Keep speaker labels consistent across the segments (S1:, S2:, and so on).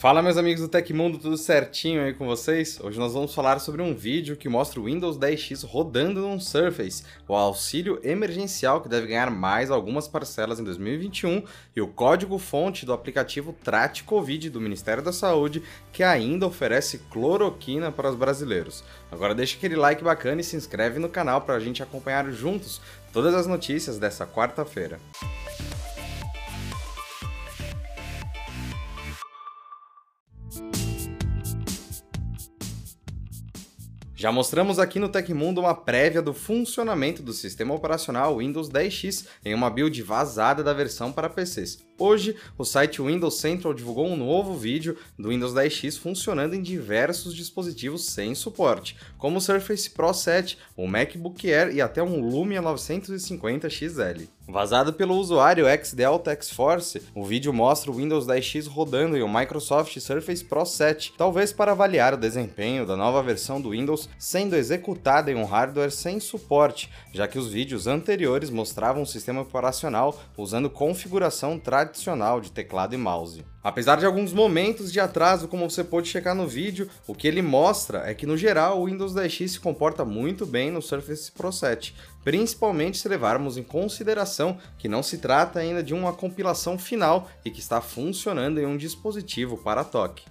S1: Fala meus amigos do Tecmundo, tudo certinho aí com vocês? Hoje nós vamos falar sobre um vídeo que mostra o Windows 10X rodando num Surface, o auxílio emergencial que deve ganhar mais algumas parcelas em 2021 e o código-fonte do aplicativo Trate Covid do Ministério da Saúde que ainda oferece cloroquina para os brasileiros. Agora deixa aquele like bacana e se inscreve no canal para a gente acompanhar juntos todas as notícias dessa quarta-feira. Já mostramos aqui no Tecmundo uma prévia do funcionamento do sistema operacional Windows 10X em uma build vazada da versão para PCs. Hoje, o site Windows Central divulgou um novo vídeo do Windows 10X funcionando em diversos dispositivos sem suporte, como o Surface Pro 7, o MacBook Air e até um Lumia 950 XL. Vazado pelo usuário XDeltaXForce, o vídeo mostra o Windows 10X rodando em um Microsoft Surface Pro 7, talvez para avaliar o desempenho da nova versão do Windows sendo executada em um hardware sem suporte, já que os vídeos anteriores mostravam um sistema operacional usando configuração tradicional de teclado e mouse. Apesar de alguns momentos de atraso, como você pode checar no vídeo, o que ele mostra é que no geral o Windows 10X se comporta muito bem no Surface Pro 7, principalmente se levarmos em consideração que não se trata ainda de uma compilação final e que está funcionando em um dispositivo para toque.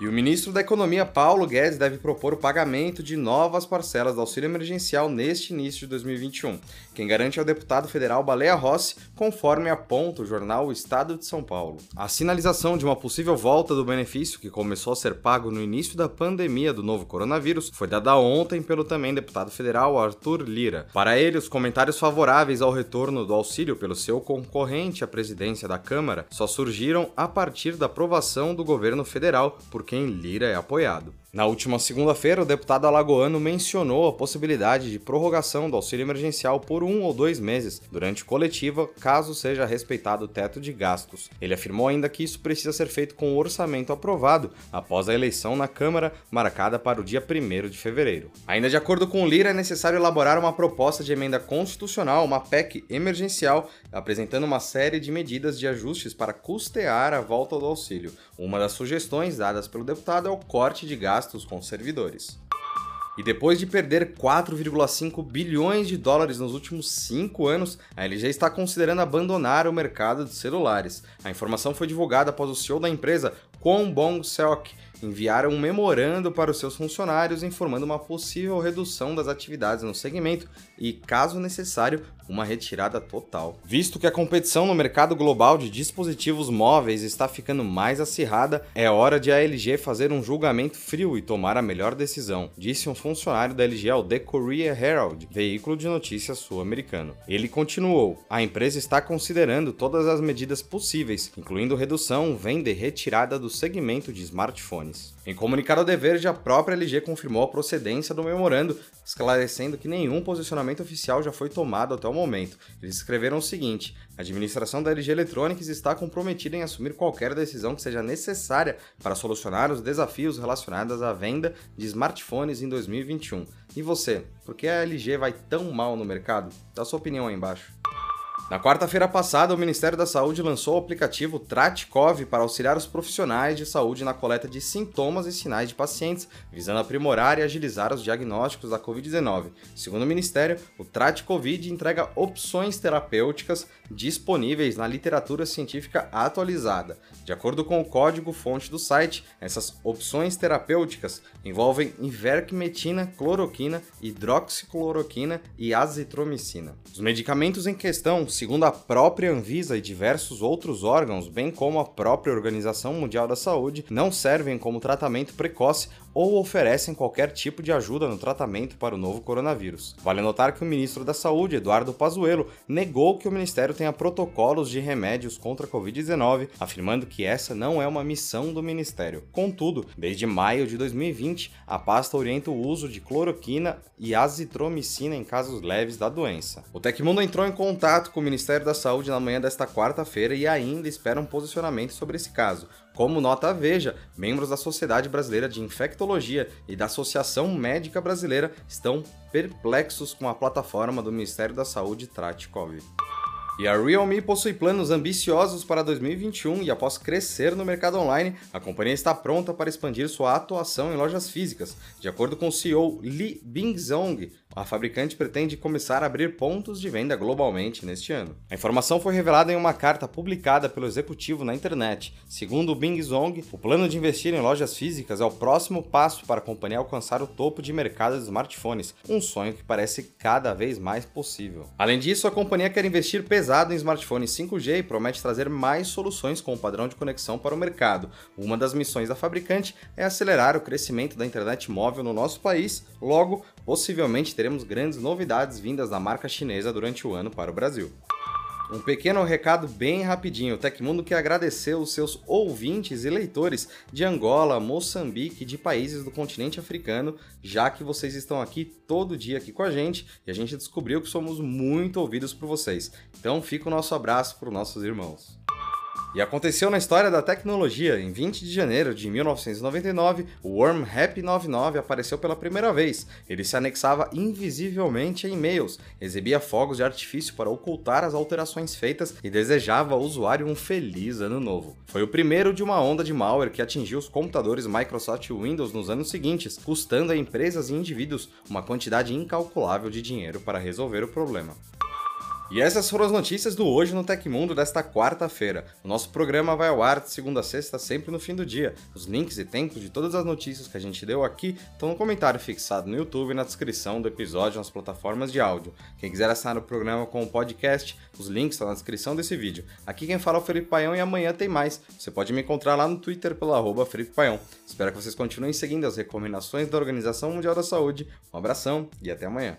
S1: E o ministro da Economia, Paulo Guedes, deve propor o pagamento de novas parcelas do auxílio emergencial neste início de 2021. Quem garante é o deputado federal Baleia Rossi, conforme aponta o jornal O Estado de São Paulo. A sinalização de uma possível volta do benefício, que começou a ser pago no início da pandemia do novo coronavírus, foi dada ontem pelo também deputado federal Arthur Lira. Para ele, os comentários favoráveis ao retorno do auxílio pelo seu concorrente à presidência da Câmara só surgiram a partir da aprovação do governo federal por quem Lira é apoiado. Na última segunda-feira, o deputado alagoano mencionou a possibilidade de prorrogação do auxílio emergencial por um ou dois meses durante coletiva, caso seja respeitado o teto de gastos. Ele afirmou ainda que isso precisa ser feito com o orçamento aprovado após a eleição na Câmara, marcada para o dia 1 de fevereiro. Ainda de acordo com Lira, é necessário elaborar uma proposta de emenda constitucional, uma PEC emergencial, apresentando uma série de medidas de ajustes para custear a volta do auxílio. Uma das sugestões dadas pelo deputado é o corte de gastos gastos com servidores. E depois de perder 4,5 bilhões de dólares nos últimos 5 anos, a LG está considerando abandonar o mercado de celulares. A informação foi divulgada após o CEO da empresa, Kwon Bong-seok, enviar um memorando para os seus funcionários informando uma possível redução das atividades no segmento e, caso necessário, uma retirada total. Visto que a competição no mercado global de dispositivos móveis está ficando mais acirrada, é hora de a LG fazer um julgamento frio e tomar a melhor decisão, disse um funcionário da LG ao The Korea Herald, veículo de notícias sul-americano. Ele continuou: a empresa está considerando todas as medidas possíveis, incluindo redução, venda e retirada do segmento de smartphones. Em comunicado ao Dever, a própria LG confirmou a procedência do memorando, esclarecendo que nenhum posicionamento oficial já foi tomado até o momento. Eles escreveram o seguinte: a administração da LG Electronics está comprometida em assumir qualquer decisão que seja necessária para solucionar os desafios relacionados à venda de smartphones em 2021. E você, por que a LG vai tão mal no mercado? Dá sua opinião aí embaixo. Na quarta-feira passada, o Ministério da Saúde lançou o aplicativo Tratkov para auxiliar os profissionais de saúde na coleta de sintomas e sinais de pacientes, visando aprimorar e agilizar os diagnósticos da Covid-19. Segundo o Ministério, o Tratcovid entrega opções terapêuticas disponíveis na literatura científica atualizada. De acordo com o código-fonte do site, essas opções terapêuticas envolvem ivermectina, cloroquina, hidroxicloroquina e azitromicina. Os medicamentos em questão segundo a própria Anvisa e diversos outros órgãos, bem como a própria Organização Mundial da Saúde, não servem como tratamento precoce ou oferecem qualquer tipo de ajuda no tratamento para o novo coronavírus. Vale notar que o ministro da Saúde, Eduardo Pazuello, negou que o ministério tenha protocolos de remédios contra a Covid-19, afirmando que essa não é uma missão do ministério. Contudo, desde maio de 2020, a pasta orienta o uso de cloroquina e azitromicina em casos leves da doença. O Tecmundo entrou em contato com Ministério da Saúde na manhã desta quarta-feira e ainda espera um posicionamento sobre esse caso. Como nota a Veja, membros da Sociedade Brasileira de Infectologia e da Associação Médica Brasileira estão perplexos com a plataforma do Ministério da Saúde Trate Covid. E a Realme possui planos ambiciosos para 2021 e após crescer no mercado online, a companhia está pronta para expandir sua atuação em lojas físicas. De acordo com o CEO Li Bingzong, a fabricante pretende começar a abrir pontos de venda globalmente neste ano. A informação foi revelada em uma carta publicada pelo executivo na internet. Segundo o Bing Zong, o plano de investir em lojas físicas é o próximo passo para a companhia alcançar o topo de mercado de smartphones, um sonho que parece cada vez mais possível. Além disso, a companhia quer investir pesado em smartphones 5G e promete trazer mais soluções com o padrão de conexão para o mercado. Uma das missões da fabricante é acelerar o crescimento da internet móvel no nosso país, logo, possivelmente teremos grandes novidades vindas da marca chinesa durante o ano para o Brasil. Um pequeno recado bem rapidinho. O Tecmundo quer agradecer os seus ouvintes e leitores de Angola, Moçambique e de países do continente africano, já que vocês estão aqui todo dia aqui com a gente e a gente descobriu que somos muito ouvidos por vocês. Então fica o nosso abraço para os nossos irmãos. E aconteceu na história da tecnologia. Em 20 de janeiro de 1999, o Worm Happy 99 apareceu pela primeira vez. Ele se anexava invisivelmente a e-mails, exibia fogos de artifício para ocultar as alterações feitas e desejava ao usuário um feliz ano novo. Foi o primeiro de uma onda de malware que atingiu os computadores Microsoft Windows nos anos seguintes, custando a empresas e indivíduos uma quantidade incalculável de dinheiro para resolver o problema. E essas foram as notícias do Hoje no Tecmundo desta quarta-feira. O nosso programa vai ao ar de segunda a sexta, sempre no fim do dia. Os links e tempos de todas as notícias que a gente deu aqui estão no comentário fixado no YouTube e na descrição do episódio nas plataformas de áudio. Quem quiser assinar o programa com o podcast, os links estão na descrição desse vídeo. Aqui quem fala é o Felipe Paião e amanhã tem mais. Você pode me encontrar lá no Twitter pelo arroba Felipe Paião. Espero que vocês continuem seguindo as recomendações da Organização Mundial da Saúde. Um abração e até amanhã.